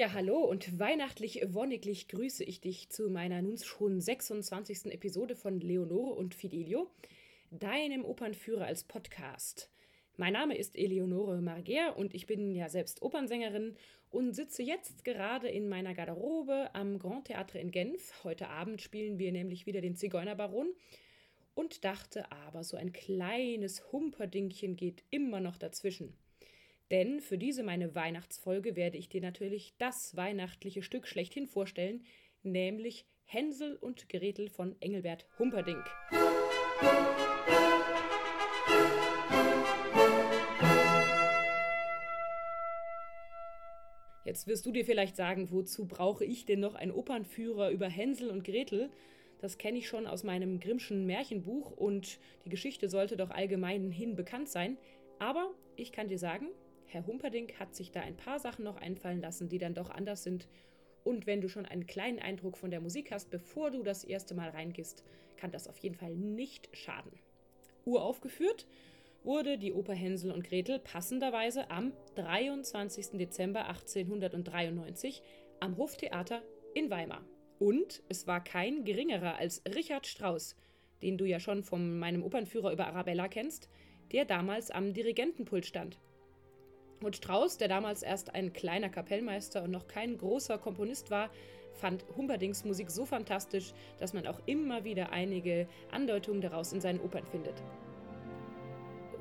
Ja, hallo und weihnachtlich wonniglich grüße ich dich zu meiner nun schon 26. Episode von Leonore und Fidelio, deinem Opernführer als Podcast. Mein Name ist Eleonore Marger und ich bin ja selbst Opernsängerin und sitze jetzt gerade in meiner Garderobe am Grand Theatre in Genf. Heute Abend spielen wir nämlich wieder den Zigeunerbaron und dachte aber, so ein kleines Humperdingchen geht immer noch dazwischen. Denn für diese meine Weihnachtsfolge werde ich dir natürlich das weihnachtliche Stück schlechthin vorstellen, nämlich Hänsel und Gretel von Engelbert Humperdinck. Jetzt wirst du dir vielleicht sagen, wozu brauche ich denn noch einen Opernführer über Hänsel und Gretel? Das kenne ich schon aus meinem Grimmschen Märchenbuch und die Geschichte sollte doch allgemein hin bekannt sein. Aber ich kann dir sagen, Herr Humperdinck hat sich da ein paar Sachen noch einfallen lassen, die dann doch anders sind. Und wenn du schon einen kleinen Eindruck von der Musik hast, bevor du das erste Mal reingehst, kann das auf jeden Fall nicht schaden. Uraufgeführt wurde die Oper Hänsel und Gretel passenderweise am 23. Dezember 1893 am Hoftheater in Weimar. Und es war kein geringerer als Richard Strauss, den du ja schon von meinem Opernführer über Arabella kennst, der damals am Dirigentenpult stand. Und Strauss, der damals erst ein kleiner Kapellmeister und noch kein großer Komponist war, fand Humperdings Musik so fantastisch, dass man auch immer wieder einige Andeutungen daraus in seinen Opern findet.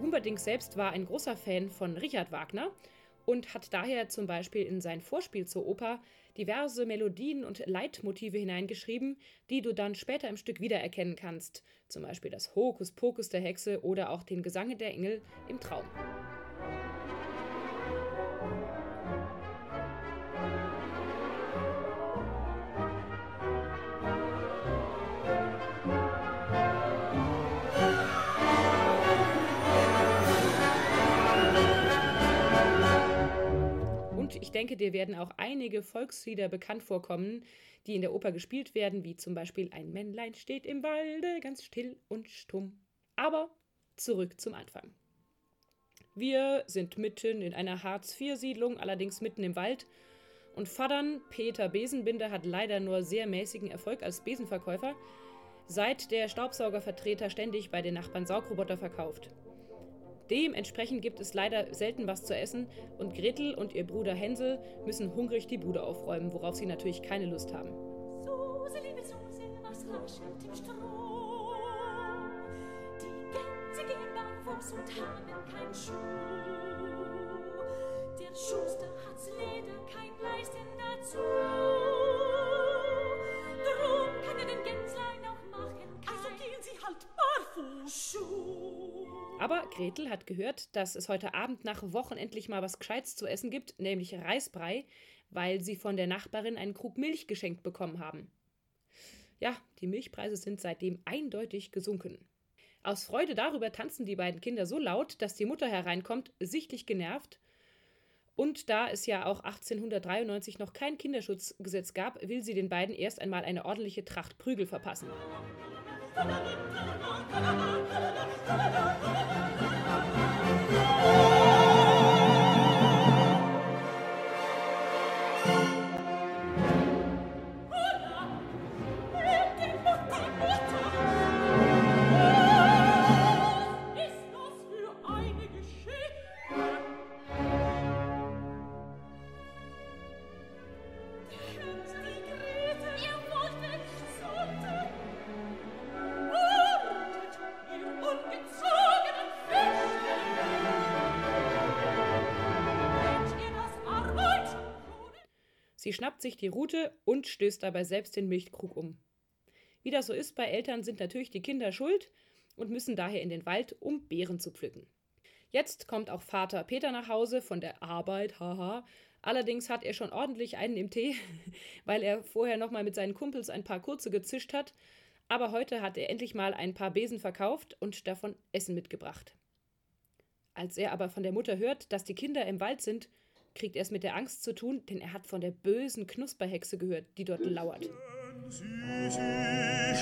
Humperdinck selbst war ein großer Fan von Richard Wagner und hat daher zum Beispiel in sein Vorspiel zur Oper diverse Melodien und Leitmotive hineingeschrieben, die du dann später im Stück wiedererkennen kannst, zum Beispiel das Hokuspokus der Hexe oder auch den Gesang der Engel im Traum. Ich denke, dir werden auch einige Volkslieder bekannt vorkommen, die in der Oper gespielt werden, wie zum Beispiel Ein Männlein steht im Walde, ganz still und stumm. Aber zurück zum Anfang. Wir sind mitten in einer Hartz-IV-Siedlung, allerdings mitten im Wald. Und Vatern Peter Besenbinder hat leider nur sehr mäßigen Erfolg als Besenverkäufer, seit der Staubsaugervertreter ständig bei den Nachbarn Saugroboter verkauft. Dementsprechend gibt es leider selten was zu essen und Gretel und ihr Bruder Hänsel müssen hungrig die Bude aufräumen, worauf sie natürlich keine Lust haben. Suse, liebe Suse, was raschelt im Stroh? Die Gänse gehen barfuß und haben keinen Schuh. Der Schuster hat's Leder, kein Leisten dazu. Aber Gretel hat gehört, dass es heute Abend nach Wochen endlich mal was Gescheites zu essen gibt, nämlich Reisbrei, weil sie von der Nachbarin einen Krug Milch geschenkt bekommen haben. Ja, die Milchpreise sind seitdem eindeutig gesunken. Aus Freude darüber tanzen die beiden Kinder so laut, dass die Mutter hereinkommt, sichtlich genervt. Und da es ja auch 1893 noch kein Kinderschutzgesetz gab, will sie den beiden erst einmal eine ordentliche Tracht Prügel verpassen. Música Sie schnappt sich die Rute und stößt dabei selbst den Milchkrug um. Wie das so ist bei Eltern, sind natürlich die Kinder schuld und müssen daher in den Wald, um Beeren zu pflücken. Jetzt kommt auch Vater Peter nach Hause von der Arbeit, haha. Allerdings hat er schon ordentlich einen im Tee, weil er vorher nochmal mit seinen Kumpels ein paar kurze gezischt hat. Aber heute hat er endlich mal ein paar Besen verkauft und davon Essen mitgebracht. Als er aber von der Mutter hört, dass die Kinder im Wald sind, kriegt er es mit der Angst zu tun, denn er hat von der bösen Knusperhexe gehört, die dort lauert. Sie sich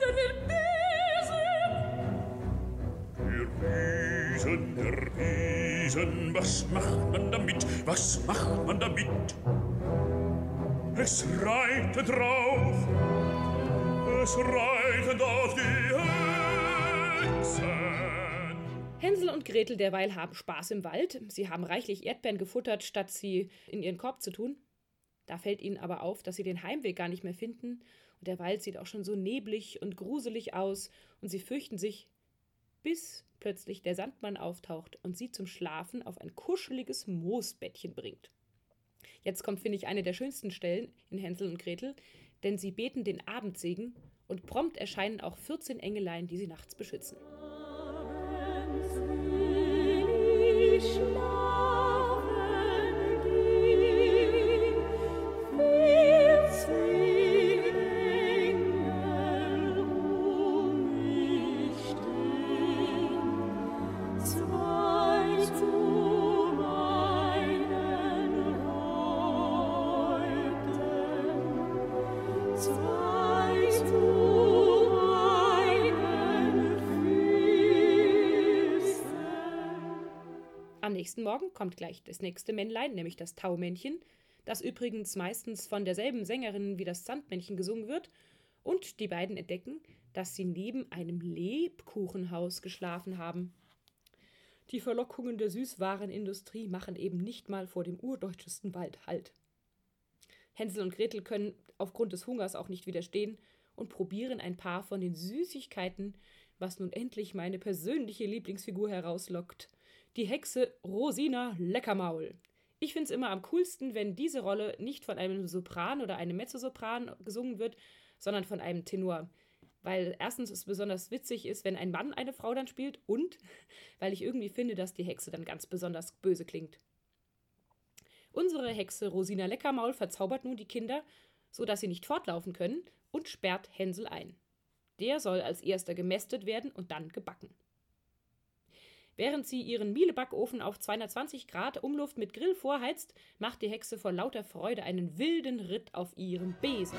macht man damit? Was macht man damit? Es reitet drauf, es reitet auf die Hexen. Hänsel und Gretel derweil haben Spaß im Wald. Sie haben reichlich Erdbeeren gefuttert, statt sie in ihren Korb zu tun. Da fällt ihnen aber auf, dass sie den Heimweg gar nicht mehr finden, und der Wald sieht auch schon so neblig und gruselig aus, und sie fürchten sich, bis plötzlich der Sandmann auftaucht und sie zum Schlafen auf ein kuscheliges Moosbettchen bringt. Jetzt kommt, finde ich, eine der schönsten Stellen in Hänsel und Gretel, denn sie beten den Abendsegen und prompt erscheinen auch 14 Engelein, die sie nachts beschützen. Schlaf. Am nächsten Morgen kommt gleich das nächste Männlein, nämlich das Taumännchen, das übrigens meistens von derselben Sängerin wie das Sandmännchen gesungen wird, und die beiden entdecken, dass sie neben einem Lebkuchenhaus geschlafen haben. Die Verlockungen der Süßwarenindustrie machen eben nicht mal vor dem urdeutschesten Wald Halt. Hänsel und Gretel können aufgrund des Hungers auch nicht widerstehen und probieren ein paar von den Süßigkeiten, was nun endlich meine persönliche Lieblingsfigur herauslockt – die Hexe Rosina Leckermaul. Ich finde es immer am coolsten, wenn diese Rolle nicht von einem Sopran oder einem Mezzosopran gesungen wird, sondern von einem Tenor. Weil erstens es besonders witzig ist, wenn ein Mann eine Frau dann spielt und weil ich irgendwie finde, dass die Hexe dann ganz besonders böse klingt. Unsere Hexe Rosina Leckermaul verzaubert nun die Kinder, so dass sie nicht fortlaufen können und sperrt Hänsel ein. Der soll als erster gemästet werden und dann gebacken. Während sie ihren Mielebackofen auf 220 Grad Umluft mit Grill vorheizt, macht die Hexe vor lauter Freude einen wilden Ritt auf ihrem Besen.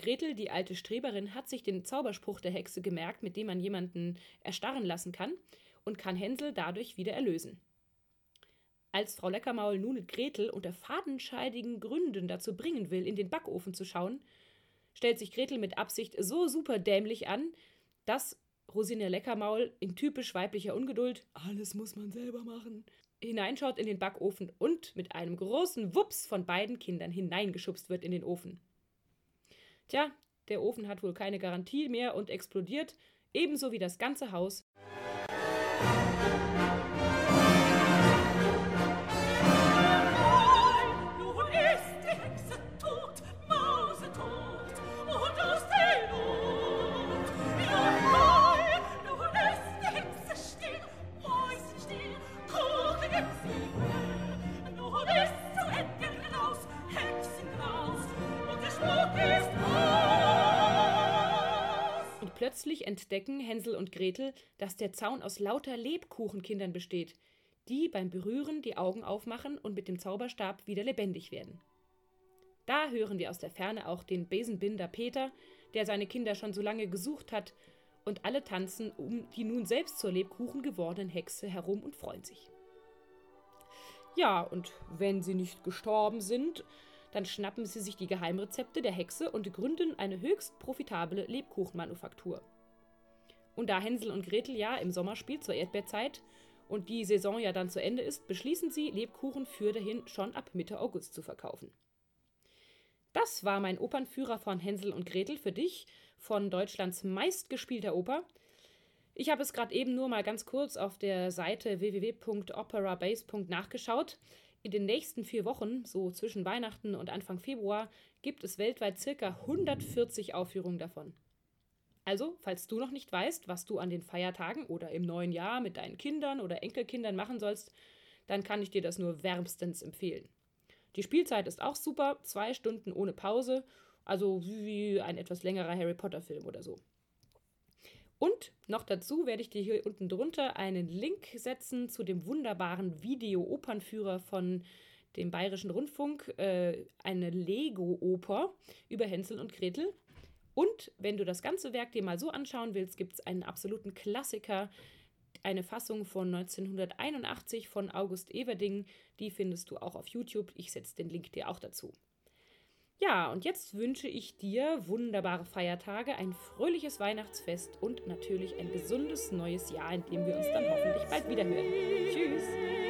Gretel, die alte Streberin, hat sich den Zauberspruch der Hexe gemerkt, mit dem man jemanden erstarren lassen kann und kann Hänsel dadurch wieder erlösen. Als Frau Leckermaul nun Gretel unter fadenscheidigen Gründen dazu bringen will, in den Backofen zu schauen, stellt sich Gretel mit Absicht so super dämlich an, dass Rosine Leckermaul in typisch weiblicher Ungeduld, alles muss man selber machen, hineinschaut in den Backofen und mit einem großen Wups von beiden Kindern hineingeschubst wird in den Ofen. Tja, der Ofen hat wohl keine Garantie mehr und explodiert, ebenso wie das ganze Haus. Plötzlich entdecken Hänsel und Gretel, dass der Zaun aus lauter Lebkuchenkindern besteht, die beim Berühren die Augen aufmachen und mit dem Zauberstab wieder lebendig werden. Da hören wir aus der Ferne auch den Besenbinder Peter, der seine Kinder schon so lange gesucht hat, und alle tanzen um die nun selbst zur Lebkuchen gewordenen Hexe herum und freuen sich. Ja, und wenn sie nicht gestorben sind, dann schnappen sie sich die Geheimrezepte der Hexe und gründen eine höchst profitable Lebkuchenmanufaktur. Und da Hänsel und Gretel ja im Sommer spielt zur Erdbeerzeit und die Saison ja dann zu Ende ist, beschließen sie, Lebkuchen für dahin schon ab Mitte August zu verkaufen. Das war mein Opernführer von Hänsel und Gretel für dich von Deutschlands meistgespielter Oper. Ich habe es gerade eben nur mal ganz kurz auf der Seite www.operabase. nachgeschaut. In den nächsten vier Wochen, so zwischen Weihnachten und Anfang Februar, gibt es weltweit circa 140 Aufführungen davon. Also, falls du noch nicht weißt, was du an den Feiertagen oder im neuen Jahr mit deinen Kindern oder Enkelkindern machen sollst, dann kann ich dir das nur wärmstens empfehlen. Die Spielzeit ist auch super, zwei Stunden ohne Pause, also wie ein etwas längerer Harry Potter-Film oder so. Und noch dazu werde ich dir hier unten drunter einen Link setzen zu dem wunderbaren Video-Opernführer von dem Bayerischen Rundfunk, äh, eine Lego-Oper über Hänsel und Gretel. Und wenn du das ganze Werk dir mal so anschauen willst, gibt es einen absoluten Klassiker, eine Fassung von 1981 von August Everding. Die findest du auch auf YouTube. Ich setze den Link dir auch dazu. Ja, und jetzt wünsche ich dir wunderbare Feiertage, ein fröhliches Weihnachtsfest und natürlich ein gesundes neues Jahr, in dem wir uns dann hoffentlich bald wieder hören. Tschüss!